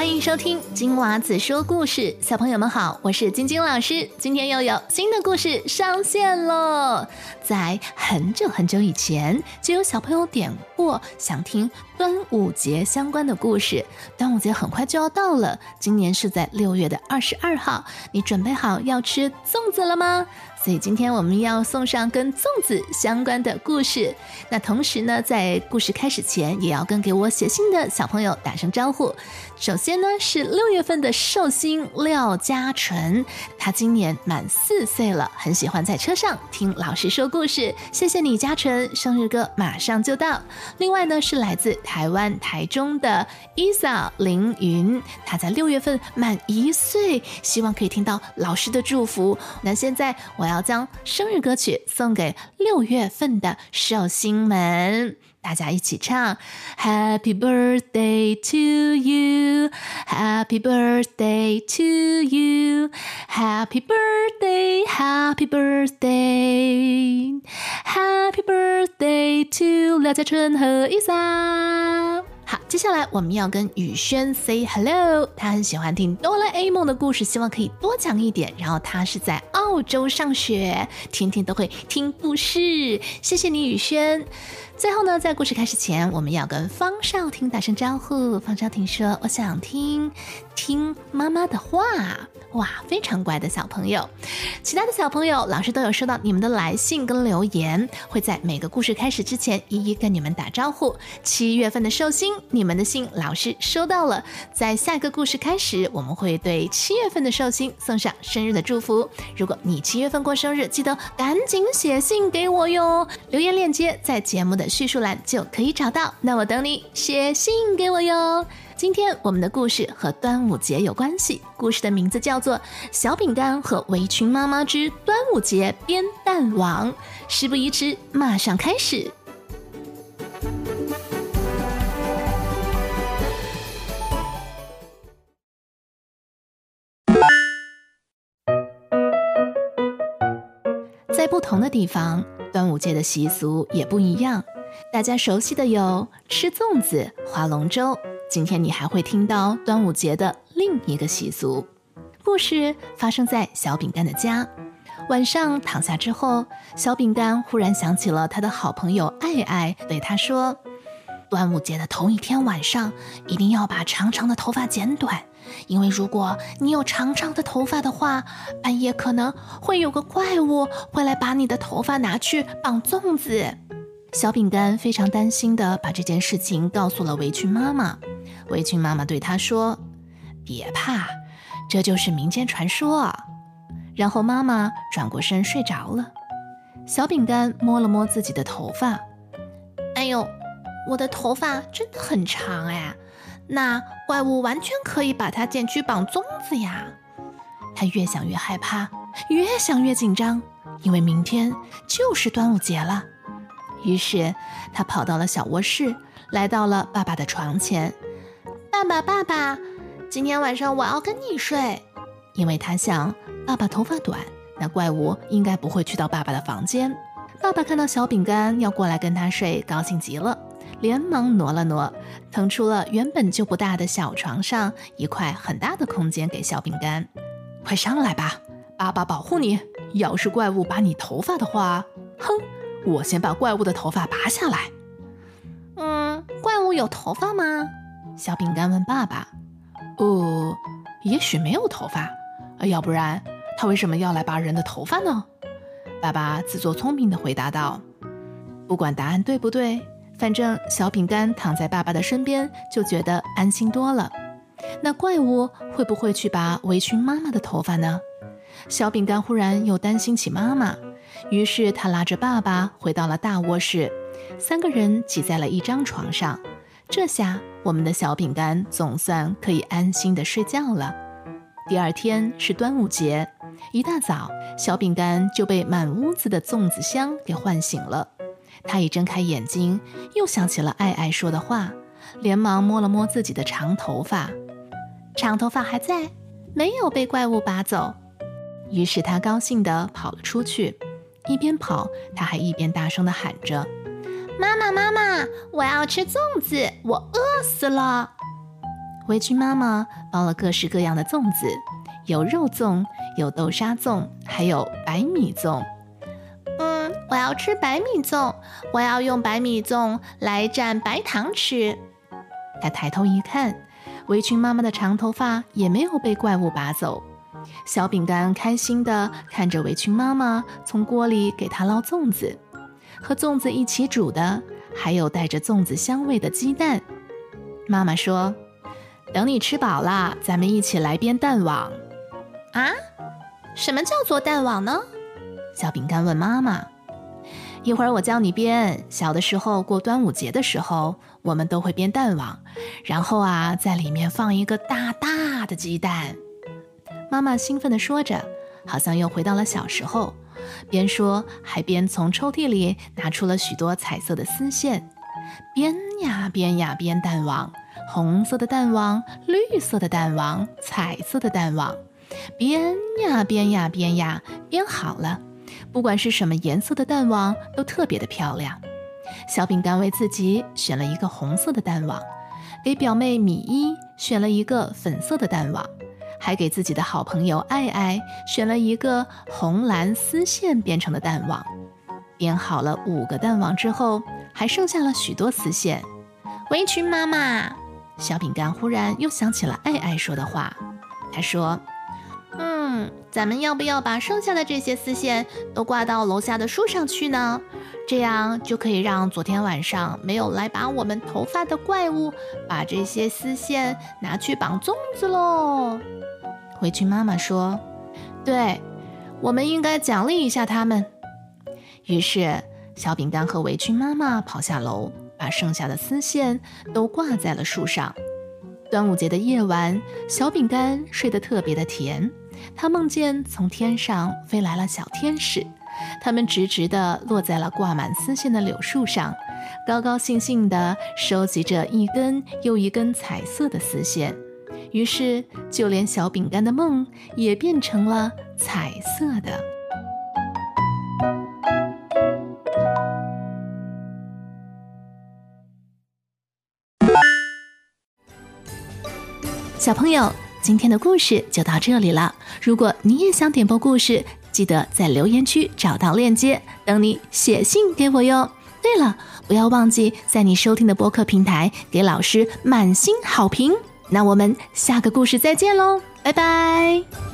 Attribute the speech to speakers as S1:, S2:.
S1: 欢迎收听金娃子说故事，小朋友们好，我是晶晶老师。今天又有新的故事上线了。在很久很久以前，就有小朋友点过想听端午节相关的故事。端午节很快就要到了，今年是在六月的二十二号。你准备好要吃粽子了吗？所以今天我们要送上跟粽子相关的故事。那同时呢，在故事开始前，也要跟给我写信的小朋友打声招呼。首先呢，是六月份的寿星廖嘉纯，他今年满四岁了，很喜欢在车上听老师说故事。谢谢你，嘉纯，生日歌马上就到。另外呢，是来自台湾台中的伊嫂凌云，他在六月份满一岁，希望可以听到老师的祝福。那现在我要将生日歌曲送给六月份的寿星们。大家一起唱，Happy birthday to you，Happy birthday to you，Happy birthday，Happy birthday，Happy birthday to 廖家春和伊莎。好，接下来我们要跟宇轩 say hello。他很喜欢听哆啦 A 梦的故事，希望可以多讲一点。然后他是在澳洲上学，天天都会听故事。谢谢你，宇轩。最后呢，在故事开始前，我们要跟方少廷打声招呼。方少廷说：“我想听听妈妈的话。”哇，非常乖的小朋友。其他的小朋友，老师都有收到你们的来信跟留言，会在每个故事开始之前一一跟你们打招呼。七月份的寿星，你们的信老师收到了。在下一个故事开始，我们会对七月份的寿星送上生日的祝福。如你七月份过生日，记得赶紧写信给我哟。留言链接在节目的。叙述栏就可以找到，那我等你写信给我哟。今天我们的故事和端午节有关系，故事的名字叫做《小饼干和围裙妈妈之端午节编蛋王》。事不宜迟，马上开始。不同的地方，端午节的习俗也不一样。大家熟悉的有吃粽子、划龙舟。今天你还会听到端午节的另一个习俗。故事发生在小饼干的家。晚上躺下之后，小饼干忽然想起了他的好朋友爱爱，对他说：“端午节的头一天晚上，一定要把长长的头发剪短，因为如果你有长长的头发的话，半夜可能会有个怪物会来把你的头发拿去绑粽子。”小饼干非常担心的把这件事情告诉了围裙妈妈。围裙妈妈对他说：“别怕，这就是民间传说。”然后妈妈转过身睡着了。小饼干摸了摸自己的头发，“哎呦，我的头发真的很长哎，那怪物完全可以把它剪去绑粽子呀！”他越想越害怕，越想越紧张，因为明天就是端午节了。于是，他跑到了小卧室，来到了爸爸的床前。爸爸，爸爸，今天晚上我要跟你睡，因为他想，爸爸头发短，那怪物应该不会去到爸爸的房间。爸爸看到小饼干要过来跟他睡，高兴极了，连忙挪了挪，腾出了原本就不大的小床上一块很大的空间给小饼干。快上来吧，爸爸保护你。要是怪物拔你头发的话，哼！我先把怪物的头发拔下来。嗯，怪物有头发吗？小饼干问爸爸。哦，也许没有头发。要不然他为什么要来拔人的头发呢？爸爸自作聪明地回答道。不管答案对不对，反正小饼干躺在爸爸的身边就觉得安心多了。那怪物会不会去拔围裙妈妈的头发呢？小饼干忽然又担心起妈妈。于是他拉着爸爸回到了大卧室，三个人挤在了一张床上。这下我们的小饼干总算可以安心的睡觉了。第二天是端午节，一大早，小饼干就被满屋子的粽子香给唤醒了。他一睁开眼睛，又想起了爱爱说的话，连忙摸了摸自己的长头发，长头发还在，没有被怪物拔走。于是他高兴地跑了出去。一边跑，他还一边大声地喊着：“妈妈，妈妈，我要吃粽子，我饿死了！”围裙妈妈包了各式各样的粽子，有肉粽，有豆沙粽，还有白米粽。
S2: 嗯，我要吃白米粽，我要用白米粽来蘸白糖吃。
S1: 他抬头一看，围裙妈妈的长头发也没有被怪物拔走。小饼干开心地看着围裙妈妈从锅里给他捞粽子，和粽子一起煮的还有带着粽子香味的鸡蛋。妈妈说：“等你吃饱了，咱们一起来编蛋网。”
S2: 啊？什么叫做蛋网呢？
S1: 小饼干问妈妈：“一会儿我教你编。小的时候过端午节的时候，我们都会编蛋网，然后啊，在里面放一个大大的鸡蛋。”妈妈兴奋地说着，好像又回到了小时候，边说还边从抽屉里拿出了许多彩色的丝线，编呀编呀编蛋网，红色的蛋网，绿色的蛋网，彩色的蛋网，编呀编呀编呀编好了，不管是什么颜色的蛋网都特别的漂亮。小饼干为自己选了一个红色的蛋网，给表妹米一选了一个粉色的蛋网。还给自己的好朋友爱爱选了一个红蓝丝线编成的蛋网，编好了五个蛋网之后，还剩下了许多丝线。
S2: 围裙妈妈，
S1: 小饼干忽然又想起了爱爱说的话，他说：“
S2: 嗯，咱们要不要把剩下的这些丝线都挂到楼下的树上去呢？这样就可以让昨天晚上没有来拔我们头发的怪物，把这些丝线拿去绑粽子喽。”
S1: 围裙妈妈说：“对，我们应该奖励一下他们。”于是，小饼干和围裙妈妈跑下楼，把剩下的丝线都挂在了树上。端午节的夜晚，小饼干睡得特别的甜。他梦见从天上飞来了小天使，他们直直地落在了挂满丝线的柳树上，高高兴兴地收集着一根又一根彩色的丝线。于是，就连小饼干的梦也变成了彩色的。小朋友，今天的故事就到这里了。如果你也想点播故事，记得在留言区找到链接，等你写信给我哟。对了，不要忘记在你收听的播客平台给老师满星好评。那我们下个故事再见喽，拜拜。